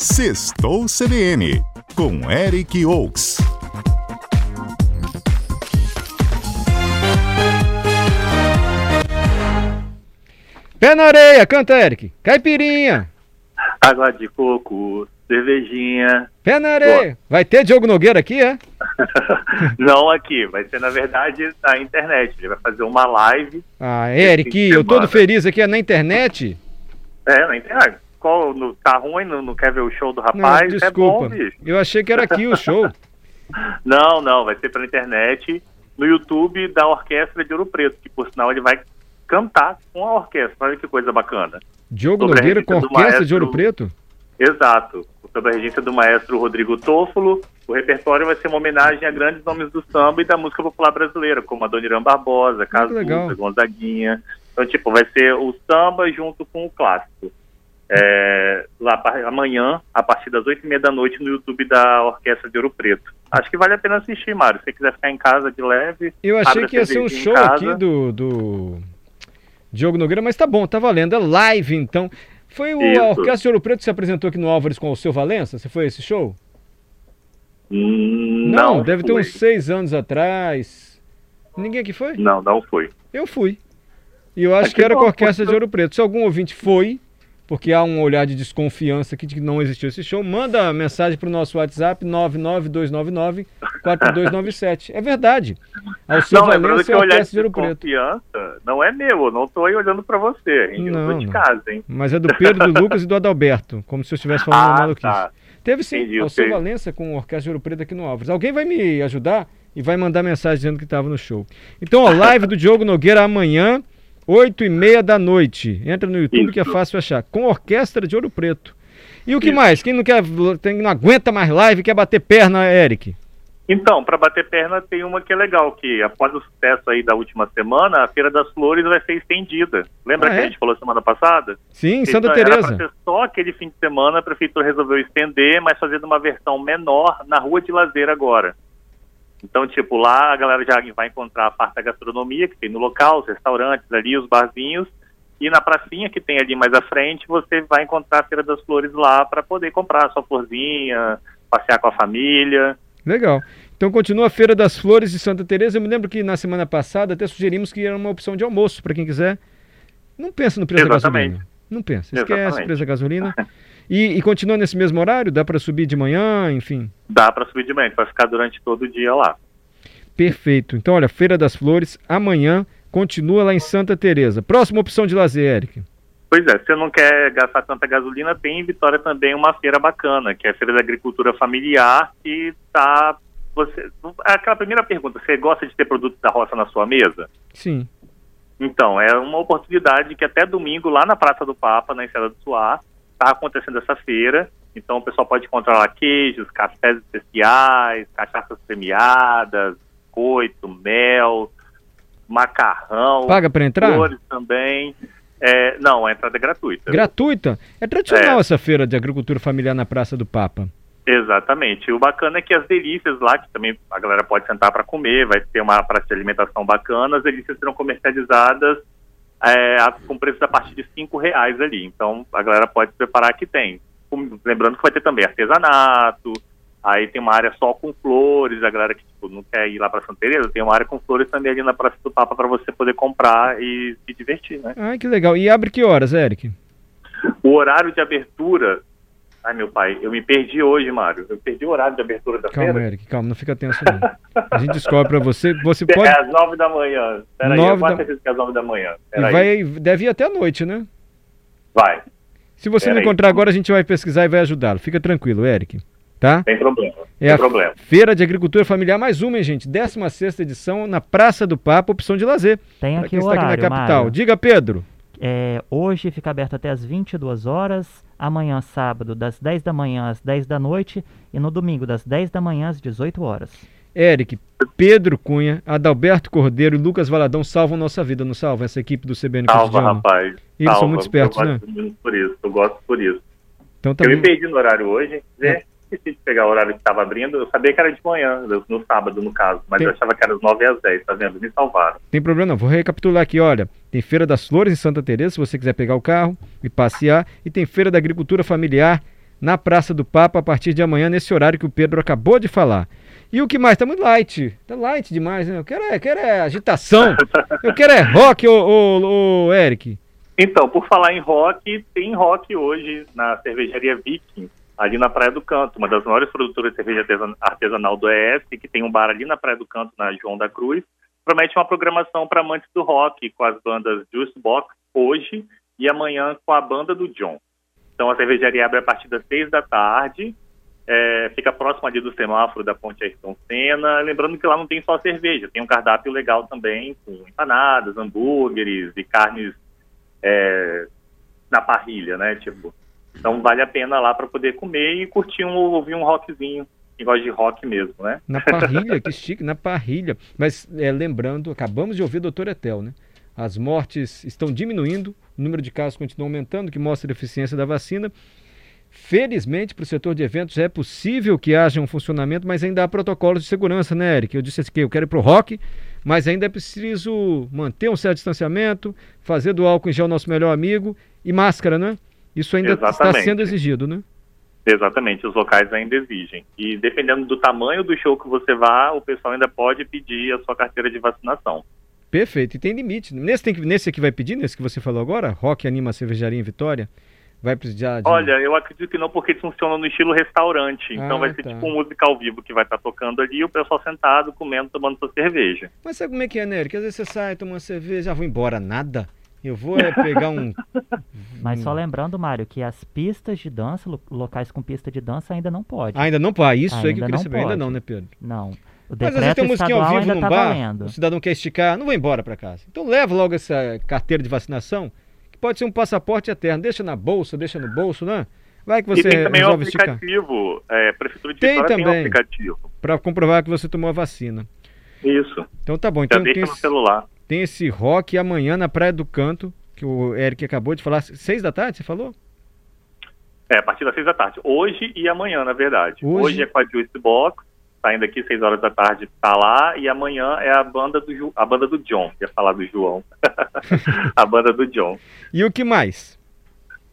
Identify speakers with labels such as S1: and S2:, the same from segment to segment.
S1: Sextou CBN, com Eric Oaks.
S2: Pé na areia, canta Eric. Caipirinha.
S3: Água de coco, cervejinha.
S2: Pé na areia. Vai ter Diogo Nogueira aqui, é?
S3: Não aqui, vai ser na verdade na internet. Ele vai fazer uma live.
S2: Ah, Eric, eu todo feliz aqui é na internet.
S3: É, na internet. Qual, no, tá ruim, não, não quer ver o show do rapaz?
S2: Não, desculpa. É bom, bicho. Eu achei que era aqui o show.
S3: não, não, vai ser pela internet, no YouTube da Orquestra de Ouro Preto, que por sinal ele vai cantar com a orquestra. Olha que coisa bacana.
S2: Diogo Sobre Nogueira com a Orquestra maestro... de Ouro Preto?
S3: Exato. Sob a regência do maestro Rodrigo Toffolo, o repertório vai ser uma homenagem a grandes nomes do samba e da música popular brasileira, como a Dona Irã Barbosa, Cazuza, Gonzaguinha. Então, tipo, vai ser o samba junto com o clássico. É, lá amanhã, a partir das oito e meia da noite, no YouTube da Orquestra de Ouro Preto. Acho que vale a pena assistir, Mário. Se você quiser ficar em casa de leve.
S2: Eu achei que ia ser um show aqui do, do Diogo Nogueira, mas tá bom, tá valendo. É live, então. Foi o, a Orquestra de Ouro Preto que se apresentou aqui no Álvares com o seu Valença? Você foi esse show?
S3: Hum, não,
S2: não, deve ter uns seis anos atrás. Ninguém aqui foi?
S3: Não, não foi.
S2: Eu fui. E eu acho é que, que era com a Orquestra de Ouro Preto. Se algum ouvinte foi, porque há um olhar de desconfiança aqui de que não existiu esse show, manda mensagem para o nosso WhatsApp 992994297. É verdade.
S3: Ao seu não, lembrando que o olhar de desconfiança não é meu, eu não estou aí olhando para você, hein? não, eu tô de casa, hein?
S2: Mas é do Pedro, do Lucas e do Adalberto, como se eu estivesse falando ah, uma maluquice. Tá. Teve sim, Entendi, ao seu Valença com o Orquestra de Ouro Preto aqui no Alves. Alguém vai me ajudar e vai mandar mensagem dizendo que estava no show. Então, a live do Diogo Nogueira amanhã 8 e meia da noite. Entra no YouTube Isso. que é fácil achar. Com orquestra de Ouro Preto. E o que Isso. mais? Quem não quer, quem não aguenta mais live, quer bater perna, Eric?
S3: Então, para bater perna tem uma que é legal, que após o sucesso aí da última semana, a Feira das Flores vai ser estendida. Lembra ah, que é? a gente falou semana passada?
S2: Sim, Santa então, Teresa. Era
S3: ser só aquele fim de semana, a prefeitura resolveu estender, mas fazendo uma versão menor na Rua de Lazer agora. Então, tipo, lá a galera já vai encontrar a parte da gastronomia que tem no local, os restaurantes ali, os barzinhos, e na pracinha que tem ali mais à frente, você vai encontrar a Feira das Flores lá para poder comprar a sua florzinha, passear com a família.
S2: Legal. Então continua a Feira das Flores de Santa Teresa. Eu me lembro que na semana passada até sugerimos que era uma opção de almoço para quem quiser. Não pensa no preço Exatamente. Não pensa. Esquece Exatamente. preço da gasolina. E, e continua nesse mesmo horário? Dá para subir de manhã, enfim?
S3: Dá para subir de manhã, vai ficar durante todo o dia lá.
S2: Perfeito. Então, olha, Feira das Flores, amanhã, continua lá em Santa Teresa. Próxima opção de lazer, Eric.
S3: Pois é, se você não quer gastar tanta gasolina, tem em Vitória também uma feira bacana, que é a Feira da Agricultura Familiar, que está você, aquela primeira pergunta, você gosta de ter produtos da roça na sua mesa?
S2: Sim.
S3: Então, é uma oportunidade que até domingo, lá na Praça do Papa, na Enseada do Suá, está acontecendo essa feira. Então o pessoal pode encontrar lá queijos, cafés especiais, cachaças premiadas, coito, mel, macarrão.
S2: Paga para entrar?
S3: Flores também. É, não, a entrada é gratuita.
S2: Gratuita? É tradicional é. essa feira de agricultura familiar na Praça do Papa.
S3: Exatamente. O bacana é que as delícias lá, que também a galera pode sentar para comer, vai ter uma praça de alimentação bacana, as delícias serão comercializadas é, com preço a partir de cinco reais ali. Então a galera pode se preparar que tem. Lembrando que vai ter também artesanato, aí tem uma área só com flores, a galera que tipo, não quer ir lá para Santa Teresa, tem uma área com flores também ali na Praça do Papa para você poder comprar e se divertir, né?
S2: Ah, que legal. E abre que horas, Eric?
S3: O horário de abertura Ai, meu pai, eu me perdi hoje, Mário. Eu perdi o horário de abertura da
S2: calma,
S3: feira.
S2: Eric, calma, não fica tenso não. A gente descobre para você. Você é pode...
S3: É às nove da manhã. Peraí, nove eu da... que é às nove da manhã.
S2: e vai, deve ir até a noite, né?
S3: Vai.
S2: Se você Pera não encontrar aí. agora, a gente vai pesquisar e vai ajudá-lo. Fica tranquilo, Eric. Tá?
S3: Tem problema.
S2: É
S3: a problema.
S2: Feira de Agricultura Familiar, mais uma, hein, gente? 16 edição na Praça do Papo, opção de lazer.
S4: Tem aqui o horário, aqui na capital. Mário.
S2: Diga, Pedro.
S4: É, hoje fica aberto até as 22 horas, amanhã sábado das 10 da manhã às 10 da noite e no domingo das 10 da manhã às 18 horas.
S2: Eric, Pedro Cunha, Adalberto Cordeiro e Lucas Valadão salvam nossa vida, não salvam essa equipe do CBN
S3: Salva, Cotidiano? rapaz.
S2: Eles são muito espertos,
S3: eu
S2: né?
S3: Gosto por isso, eu gosto por isso. Então, tá eu me perdi no horário hoje, né? É esqueci de pegar o horário que estava abrindo. Eu sabia que era de manhã, no sábado, no caso, mas tem... eu achava que era às 9 às 10, tá vendo? Me salvaram.
S2: Tem problema não, vou recapitular aqui, olha. Tem Feira das Flores em Santa Teresa, se você quiser pegar o carro e passear, e tem Feira da Agricultura Familiar na Praça do Papa a partir de amanhã, nesse horário que o Pedro acabou de falar. E o que mais? Tá muito light. Tá light demais, né? Eu quero é, quero é agitação. Eu quero é rock, ô, ô, ô, Eric.
S3: Então, por falar em rock, tem rock hoje na cervejaria Viking, ali na Praia do Canto, uma das maiores produtoras de cerveja artesanal do ES, que tem um bar ali na Praia do Canto, na João da Cruz. Promete uma programação para amantes do rock, com as bandas Juicebox hoje e amanhã com a banda do John. Então a cervejaria abre a partir das seis da tarde, é, fica próximo ali do semáforo da Ponte Ayrton Senna. Lembrando que lá não tem só cerveja, tem um cardápio legal também, com empanadas, hambúrgueres e carnes é, na parrilha, né? Tipo, então vale a pena lá para poder comer e curtir um, ouvir um rockzinho. Quem gosta de rock mesmo, né?
S2: Na parrilha, que chique, na parrilha. Mas é, lembrando, acabamos de ouvir o doutor Etel, né? As mortes estão diminuindo, o número de casos continua aumentando, que mostra a eficiência da vacina. Felizmente, para o setor de eventos é possível que haja um funcionamento, mas ainda há protocolos de segurança, né, Eric? Eu disse que eu quero ir para o rock, mas ainda é preciso manter um certo distanciamento, fazer do álcool em gel nosso melhor amigo e máscara, né? Isso ainda está sendo exigido, né?
S3: Exatamente, os locais ainda exigem. E dependendo do tamanho do show que você vá, o pessoal ainda pode pedir a sua carteira de vacinação.
S2: Perfeito, e tem limite. Nesse, tem que, nesse aqui vai pedir, nesse que você falou agora? Rock Anima Cervejaria em Vitória? Vai precisar de...
S3: Olha, eu acredito que não, porque funciona no estilo restaurante. Então ah, vai ser tá. tipo um música ao vivo que vai estar tá tocando ali e o pessoal sentado, comendo, tomando sua cerveja.
S2: Mas sabe como é que é, Nery? Que às vezes você sai, toma uma cerveja, já vou embora, nada. Eu vou é, pegar um.
S4: Mas só lembrando, Mário, que as pistas de dança, locais com pista de dança, ainda não pode.
S2: Ainda não pode. Isso ainda aí que eu queria saber. Ainda não, né, Pedro?
S4: Não.
S2: O Mas às vezes tem musiquinha ao vivo no tá bar, valendo. o cidadão quer esticar, não vai embora para casa. Então leva logo essa carteira de vacinação, que pode ser um passaporte eterno. Deixa na bolsa, deixa no bolso, né? Vai que você e
S3: tem também um aplicativo. É, Prefeitura de tem também, tem um aplicativo.
S2: Para comprovar que você tomou a vacina.
S3: Isso.
S2: Então tá bom. Então,
S3: Já deixa no celular.
S2: Tem esse rock amanhã na Praia do Canto, que o Eric acabou de falar. Seis da tarde, você falou?
S3: É, a partir das seis da tarde. Hoje e amanhã, na verdade. Hoje, Hoje é com a Juice Box, saindo aqui seis horas da tarde, tá lá. E amanhã é a banda do, Ju, a banda do John. Ia falar do João. a banda do John.
S2: E o que mais?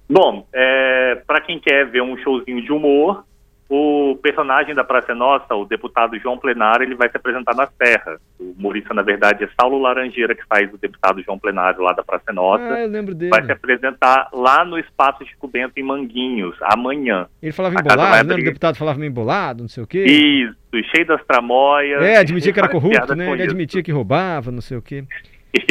S3: Bom, é, para quem quer ver um showzinho de humor, o personagem da Praça é Nossa, o deputado João Plenário, ele vai se apresentar na Serra. O humorista, na verdade, é Saulo Laranjeira, que faz o deputado João Plenário lá da Praça é Nossa.
S2: Ah, eu lembro dele.
S3: Vai se apresentar lá no Espaço Chico Bento, em Manguinhos, amanhã.
S2: Ele falava embolado, né? O deputado falava meio embolado, não sei o quê.
S3: Isso, cheio das tramóias.
S2: É, admitia que era corrupto, né? Ele admitia que roubava, não sei o quê.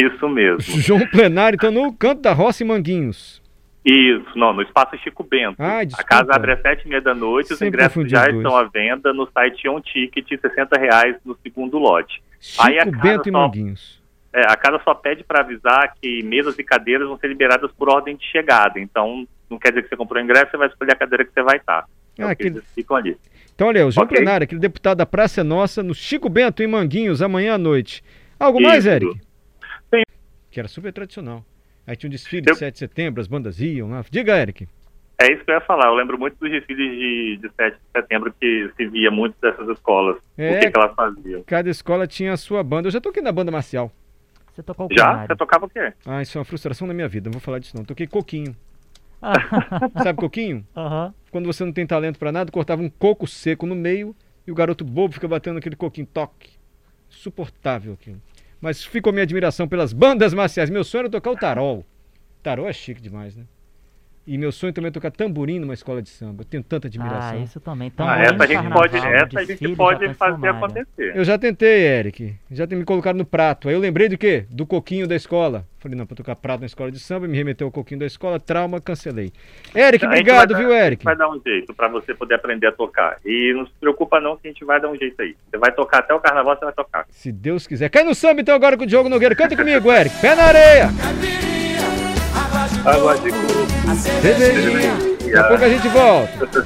S3: Isso mesmo.
S2: João Plenário, então, no canto da roça em Manguinhos.
S3: Isso, não, no Espaço Chico Bento. Ah, a casa abre às sete e meia da noite, os ingressos já estão à venda no site On Ticket, 60 reais no segundo lote.
S2: Chico Aí a Bento e Manguinhos.
S3: É, a casa só pede para avisar que mesas e cadeiras vão ser liberadas por ordem de chegada. Então, não quer dizer que você comprou o ingresso, você vai escolher a cadeira que você vai estar. É ah, aquele... ficam ali.
S2: Então, olha, o João okay. Plenário, aquele deputado da Praça é Nossa, no Chico Bento em Manguinhos, amanhã à noite. Algo Isso. mais, Eric?
S3: Sim.
S2: Que era super tradicional. Aí tinha um desfile eu... de 7 de setembro, as bandas iam lá. Diga, Eric.
S3: É isso que eu ia falar. Eu lembro muito dos desfiles de, de 7 de setembro que se via muito dessas escolas. É, o que, que elas faziam.
S2: Cada escola tinha a sua banda. Eu já toquei na banda marcial.
S4: Você tocou o
S3: Já? Você tocava o quê?
S2: Ah, isso é uma frustração na minha vida. Não vou falar disso não. Toquei coquinho. Sabe coquinho?
S4: Uhum.
S2: Quando você não tem talento para nada, cortava um coco seco no meio e o garoto bobo fica batendo aquele coquinho. Toque. Suportável aquilo. Mas ficou minha admiração pelas bandas marciais. Meu sonho era tocar o tarol. Tarol é chique demais, né? E meu sonho também é tocar tamborim numa escola de samba. Eu tenho tanta admiração.
S4: Ah, isso também.
S3: ah, essa a gente pode, essa a gente pode fazer acontecer.
S2: Eu já tentei, Eric. Já tem me colocado no prato. Aí eu lembrei do quê? Do coquinho da escola. Falei, não, para tocar prato na escola de samba, me remeteu ao coquinho da escola, trauma, cancelei. Eric, obrigado, viu, Eric?
S3: vai dar um jeito para você poder aprender a tocar. E não se preocupa não que a gente vai dar um jeito aí. Você vai tocar até o carnaval, você vai tocar.
S2: Se Deus quiser. Cai no samba então agora com o Diogo Nogueira. Canta comigo, Eric. Pé na areia.
S3: Água de coco.
S2: Daqui a pouco a gente volta.